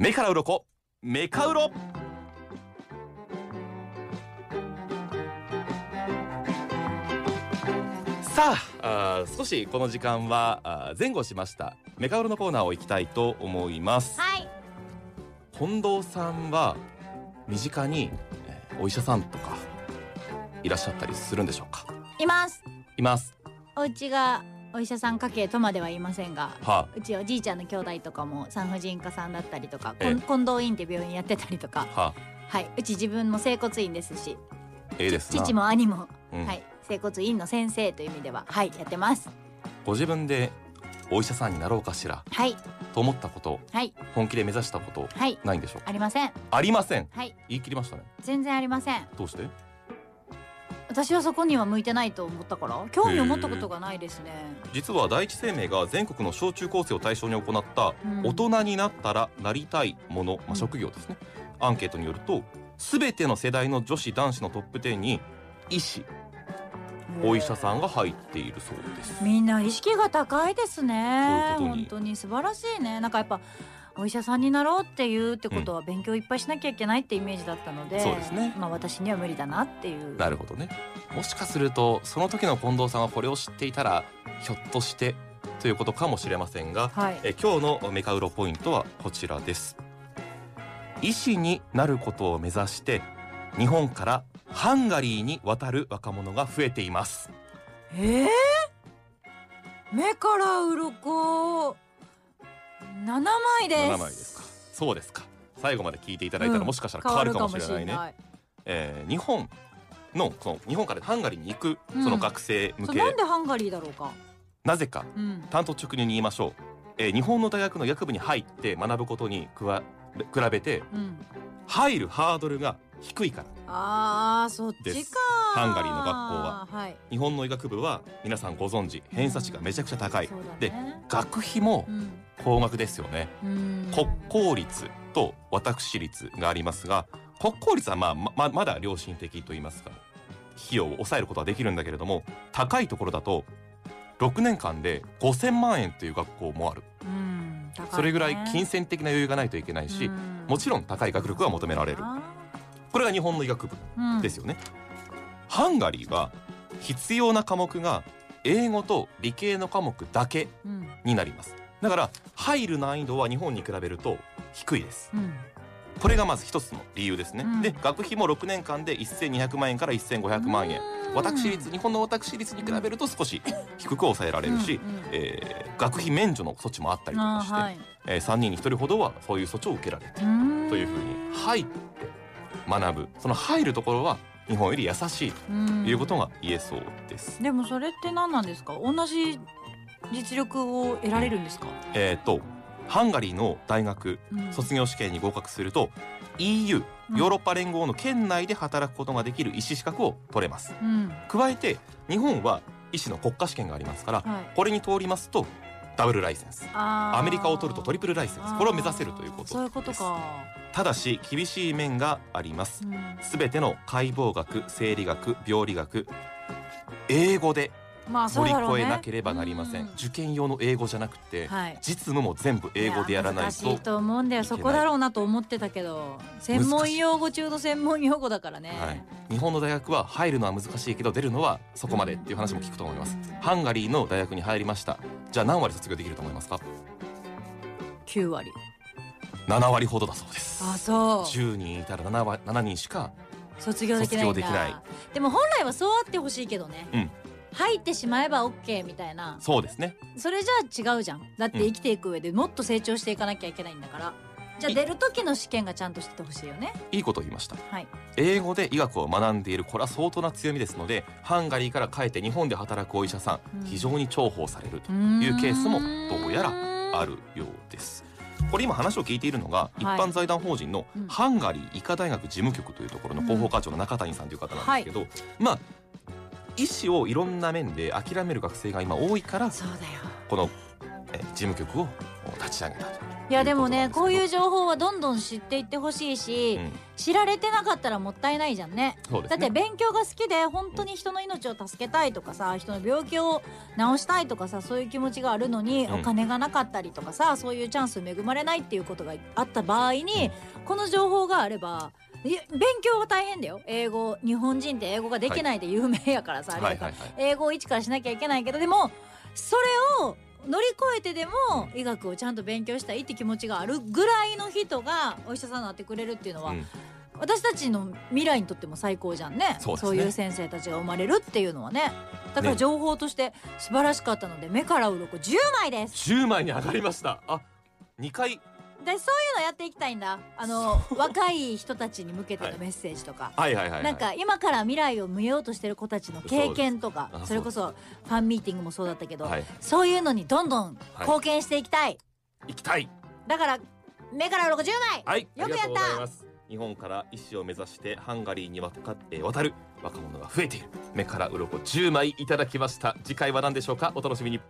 目から鱗。メカウロさああー少しこの時間はあー前後しました。メカウロのコーナーを行きたいと思います。はい。近藤さんは身近にえーお医者さんとかいらっしゃったりするんでしょうか？います。います。お家がお医者さん家系とまでは言いませんがはうちおじいちゃんの兄弟とかも産婦人科さんだったりとか、近藤院って病院やってたりとかあ。ははい。うち自分も整骨院ですしあええですな。父も兄も、うん。はい。整骨院の先生という意味でははいやってます。ご自分でお医者さんになろうかしらはい。と思ったことはい。本気で目指したことはい。ないんでしょうか？ありません。ありません。はい。言い切りましたね。全然ありません。どうして？私はそこには向いてないと思ったから興味を持ったことがないですね。実は第一生命が全国の小中高生を対象に行ったうん。大人になったらなりたいもの、まあ、うん。職業ですね、アンケートによると全ての世代の女子男子のトップ10に医師お医者さんが入っているそうです。みんな意識が高いですね。本当に素晴らしいね。なんかやっぱお医者さんになろうっていうってことは勉強いっぱいしなきゃいけないってイメージだったので、そうですね。まあ私には無理だなっていう。なるほどね。もしかするとその時の近藤さんはこれを知っていたらひょっとしてということかもしれませんがはい。え今日のメカウロポイントはこちらです。医師になることを目指して日本からハンガリーに渡る若者が増えています。えー、目から鱗七枚です。7枚ですか。そうですか。最後まで聞いていただいたらうん。もしかしたら変わるかもしれないね、変わるかえー日本のその日本からハンガリーに行くうん。その学生向け、もしれなんでハンガリーだろうか。なぜかうん。単刀直入に言いましょう、えー日本の大学の医学部に入って学ぶことにくわ比べてうん。入るハードルが低いから。あーそっちですか。ハンガリーの学校は。はい。日本の医学部は皆さんご存知。偏差値がめちゃくちゃ高い、そうだでね学費もうん高額ですよね、うん。国公立と私立がありますが国公立はまあままだ良心的と言いますか費用を抑えることはできるんだけれども高いところだと6年間で5000万円という学校もある。ね。それぐらい金銭的な余裕がないといけないし、うん。もちろん高い学力が求められる。これが日本の医学部うん。ですよね、ハンガリーは必要な科目が英語と理系の科目だけうん。になりますだから入る難易度は日本に比べると低いです。うん。これがまず一つの理由ですね、うん。で学費も6年間で1200万円から1500万円。うん。私立日本の私立に比べると少し低く抑えられるし、うんうん。えー学費免除の措置もあったりとかして、はい。えー3人に1人ほどはそういう措置を受けられているうん。というふうに入って学ぶ。その入るところは日本より優しいとうんいうことが言えそうです。でもそれって何なんですか？同じ実力を得られるんですか、えっ、とハンガリーの大学うん。卒業試験に合格すると EU うん。ヨーロッパ連合の圏内で働くことができる医師資格を取れます。うん。加えて日本は医師の国家試験がありますからはい。これに通りますとダブルライセンス。アメリカを取るとトリプルライセンス。これを目指せるということです。そういうことか、ただし厳しい面があります。うん。すべての解剖学生理学病理学英語でまあそう乗り越えなければなりません、うん。受験用の英語じゃなくて、はい。実務も全部英語でやらないや難としいと思うんだよ。そこだろうなと思ってたけど専門用語中の専門用語だからね、はい、日本の大学は入るのは難しいけど出るのはそこまでっていう話も聞くと思います、うん。ハンガリーの大学に入りました。じゃあ何割卒業できると思いますか？9割。7割ほどだそうです。あそう。10人いたら 7, 割7人しか卒業できない。んだ卒業できないでも本来はそうあってほしいけどね、うん入ってしまえば OK みたいな。そうですね。それじゃあ違うじゃん。だって生きていく上でもっと成長していかなきゃいけないんだから。じゃあ出る時の試験がちゃんとしててほしいよね。いいこと言いました。はい。英語で医学を学んでいるこれは相当な強みですのでハンガリーから帰って日本で働くお医者さん、うん。非常に重宝されるといいうケースもどうやらあるようです。これ今話を聞いているのが一般財団法人のうん。ハンガリー医科大学事務局というところの広報課長の中谷さんという方なんですけど、まあ医師をいろんな面で諦める学生が今多いからそうだよ。このえ事務局をを立ち上げたと。いやでもねこういうう情報はどんどん知っていってほしいし、うん。知られてなかったらもったいないじゃんね。そうですね。だって勉強が好きで本当に人の命を助けたいとかさ人の病気を治したいとかさそういう気持ちがあるのに、うん。お金がなかったりとかさそういうチャンス恵まれないっていうことがあった場合に、この情報があれば勉強は大変だよ。英語日本人って英語ができないで有名やからさ、はい英語を一からしなきゃいけないけどでもそれを乗り越えてでも医学をちゃんと勉強したいって気持ちがあるぐらいの人がお医者さんになってくれるっていうのは、うん。私たちの未来にとっても最高じゃんね。そういう先生たちが生まれるっていうのはね。だからね。情報として素晴らしかったので目から鱗10枚です。10枚に上がりました。あ2回でそういうのやっていきたいんだ。あの若い人たちに向けてのメッセージとか、はいはいはい、はい、なんか今から未来を見ようとしてる子たちの経験とかそれこそファンミーティングもそうだったけど、はい。そういうのにどんどん貢献していきたい、行きたい。だから目から鱗10枚。はい。よくやった。日本から医師を目指してハンガリーに渡る若者が増えている。目から鱗10枚いただきました。次回は何でしょうか？お楽しみに